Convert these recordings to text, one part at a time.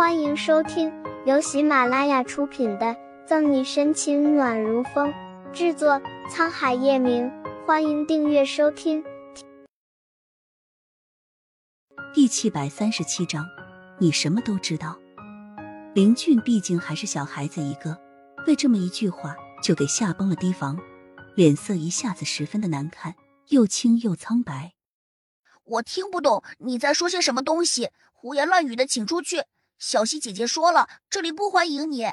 欢迎收听由喜马拉雅出品的《赠你深情暖如风》，制作沧海夜明。欢迎订阅收听。第七百三十七章，你什么都知道。林俊毕竟还是小孩子一个，被这么一句话就给吓崩了提防，脸色一下子十分的难看，又青又苍白。我听不懂你在说些什么东西，胡言乱语的，请出去。小溪姐姐说了，这里不欢迎你。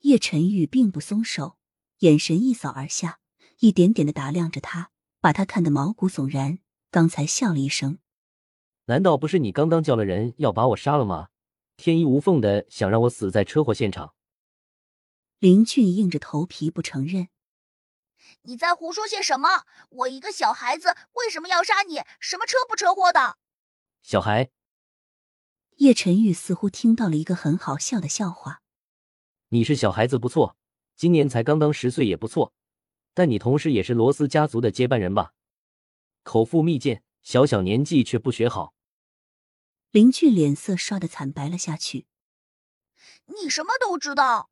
叶晨玉并不松手，眼神一扫而下，一点点的打量着他，把他看得毛骨悚然。刚才笑了一声，难道不是你刚刚叫了人要把我杀了吗？天衣无缝的想让我死在车祸现场？林俊硬着头皮不承认。你在胡说些什么？我一个小孩子为什么要杀你？什么车不车祸的？小孩。叶晨玉似乎听到了一个很好笑的笑话。你是小孩子不错，今年才刚刚十岁也不错，但你同时也是罗斯家族的接班人吧？口腹蜜饯，小小年纪却不学好。林俊脸色刷的惨白了下去。你什么都知道？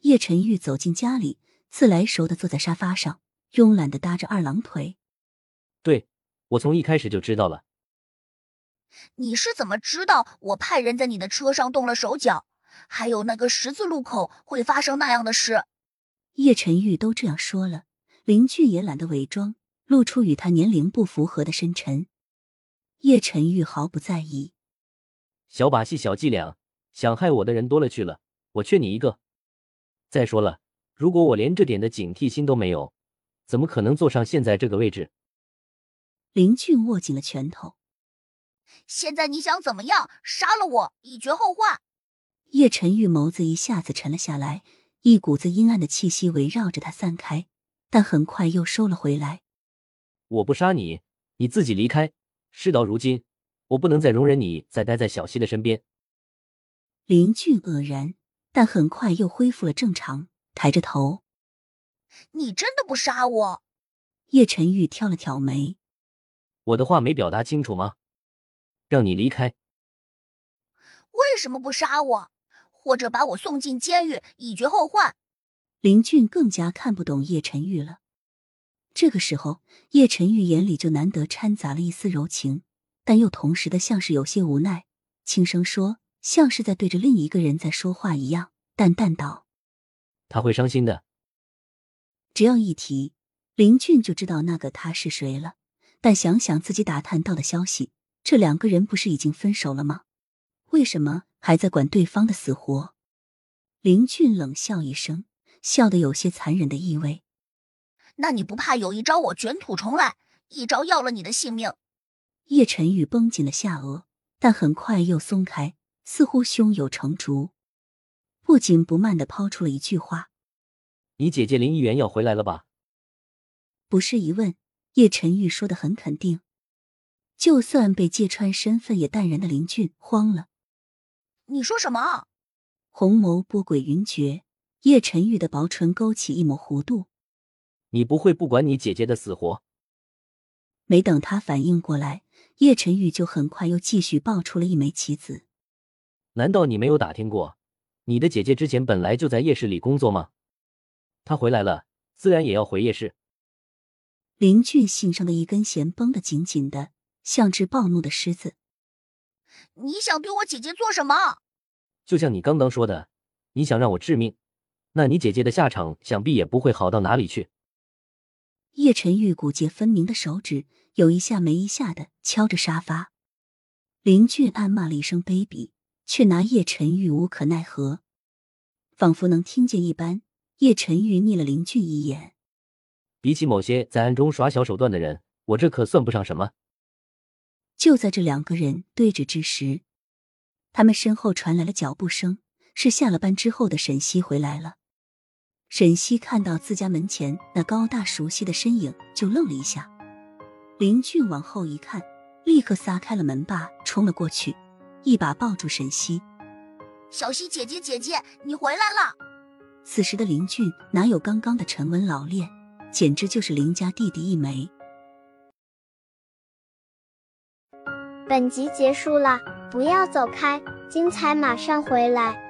叶晨玉走进家里，自来熟的坐在沙发上，慵懒的搭着二郎腿。对，我从一开始就知道了。你是怎么知道我派人在你的车上动了手脚？还有那个十字路口会发生那样的事？叶晨玉都这样说了，林俊也懒得伪装，露出与他年龄不符合的深沉。叶晨玉毫不在意，小把戏、小伎俩，想害我的人多了去了，我劝你一个。再说了，如果我连这点的警惕心都没有，怎么可能坐上现在这个位置？林俊握紧了拳头。现在你想怎么样？杀了我，以绝后患。叶晨玉眸子一下子沉了下来，一股子阴暗的气息围绕着他散开，但很快又收了回来。我不杀你，你自己离开。事到如今，我不能再容忍你再待在小溪的身边。林俊愕然，但很快又恢复了正常，抬着头：“你真的不杀我？”叶晨玉挑了挑眉：“我的话没表达清楚吗？”让你离开？为什么不杀我，或者把我送进监狱以绝后患？林俊更加看不懂叶晨玉了。这个时候，叶晨玉眼里就难得掺杂了一丝柔情，但又同时的像是有些无奈，轻声说，像是在对着另一个人在说话一样，淡淡道：“他会伤心的。”只要一提林俊，就知道那个他是谁了。但想想自己打探到的消息。这两个人不是已经分手了吗？为什么还在管对方的死活？林俊冷笑一声，笑得有些残忍的意味。那你不怕有一招我卷土重来，一招要了你的性命？叶晨玉绷紧了下颚，但很快又松开，似乎胸有成竹，不紧不慢的抛出了一句话：“你姐姐林议员要回来了吧？”不是疑问，叶晨玉说的很肯定。就算被揭穿身份，也淡然的林俊慌了。你说什么？红眸波诡云谲，叶晨玉的薄唇勾起一抹弧度。你不会不管你姐姐的死活？没等他反应过来，叶晨玉就很快又继续爆出了一枚棋子。难道你没有打听过，你的姐姐之前本来就在夜市里工作吗？她回来了，自然也要回夜市。林俊心上的一根弦绷得紧紧的。像只暴怒的狮子，你想对我姐姐做什么？就像你刚刚说的，你想让我致命，那你姐姐的下场想必也不会好到哪里去。叶晨玉骨节分明的手指有一下没一下的敲着沙发，林俊暗骂了一声卑鄙，却拿叶晨玉无可奈何，仿佛能听见一般。叶晨玉睨了林俊一眼，比起某些在暗中耍小手段的人，我这可算不上什么。就在这两个人对峙之时，他们身后传来了脚步声，是下了班之后的沈西回来了。沈西看到自家门前那高大熟悉的身影，就愣了一下。林俊往后一看，立刻撒开了门把，冲了过去，一把抱住沈西：“小西姐姐，姐姐，你回来了！”此时的林俊哪有刚刚的沉稳老练，简直就是林家弟弟一枚。本集结束了，不要走开，精彩马上回来。